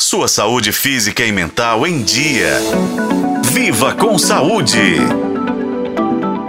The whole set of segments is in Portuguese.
Sua saúde física e mental em dia. Viva com saúde!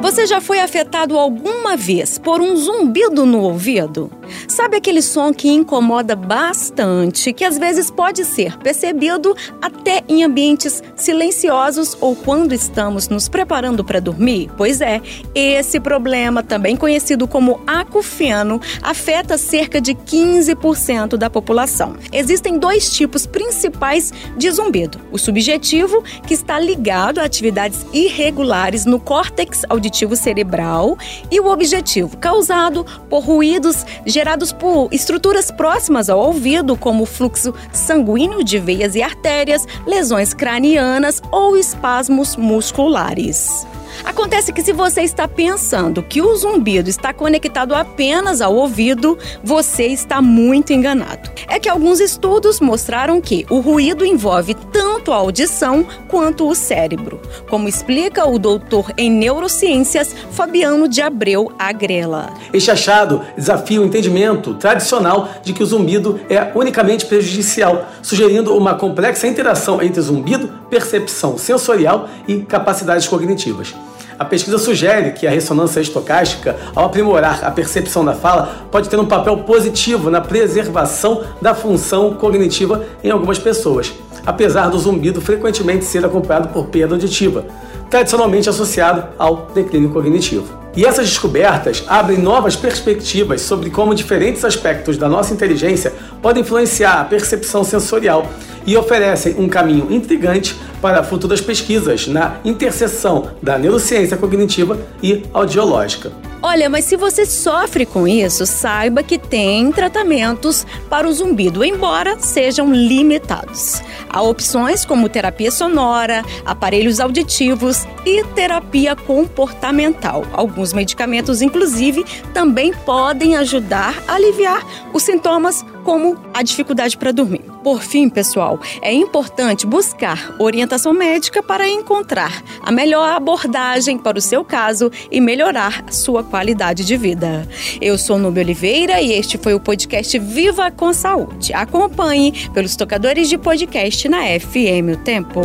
Você já foi afetado alguma vez por um zumbido no ouvido? Sabe aquele som que incomoda bastante, que às vezes pode ser percebido até em ambientes silenciosos ou quando estamos nos preparando para dormir? Pois é, esse problema, também conhecido como acufeno, afeta cerca de 15% da população. Existem dois tipos principais de zumbido: o subjetivo, que está ligado a atividades irregulares no córtex auditivo cerebral, e o objetivo, causado por ruídos gerados por estruturas próximas ao ouvido, como fluxo sanguíneo de veias e artérias, lesões cranianas ou espasmos musculares. Acontece que se você está pensando que o zumbido está conectado apenas ao ouvido, você está muito enganado. É que alguns estudos mostraram que o ruído envolve tanto a audição quanto o cérebro, como explica o doutor em neurociências Fabiano de Abreu Agrela. Este achado desafia o entendimento tradicional de que o zumbido é unicamente prejudicial, sugerindo uma complexa interação entre zumbido, percepção sensorial e capacidades cognitivas. A pesquisa sugere que a ressonância estocástica, ao aprimorar a percepção da fala, pode ter um papel positivo na preservação da função cognitiva em algumas pessoas, apesar do zumbido frequentemente ser acompanhado por perda auditiva, tradicionalmente associado ao declínio cognitivo. E essas descobertas abrem novas perspectivas sobre como diferentes aspectos da nossa inteligência podem influenciar a percepção sensorial e oferecem um caminho intrigante para futuras pesquisas na interseção da neurociência cognitiva e audiológica. Olha, mas se você sofre com isso, saiba que tem tratamentos para o zumbido, embora sejam limitados. Há opções como terapia sonora, aparelhos auditivos e terapia comportamental. Alguns medicamentos, inclusive, também podem ajudar a aliviar os sintomas como a dificuldade para dormir. Por fim, pessoal, é importante buscar orientação médica para encontrar a melhor abordagem para o seu caso e melhorar sua qualidade de vida. Eu sou Nubia Oliveira e este foi o podcast Viva com Saúde. Acompanhe pelos tocadores de podcast na FM O Tempo.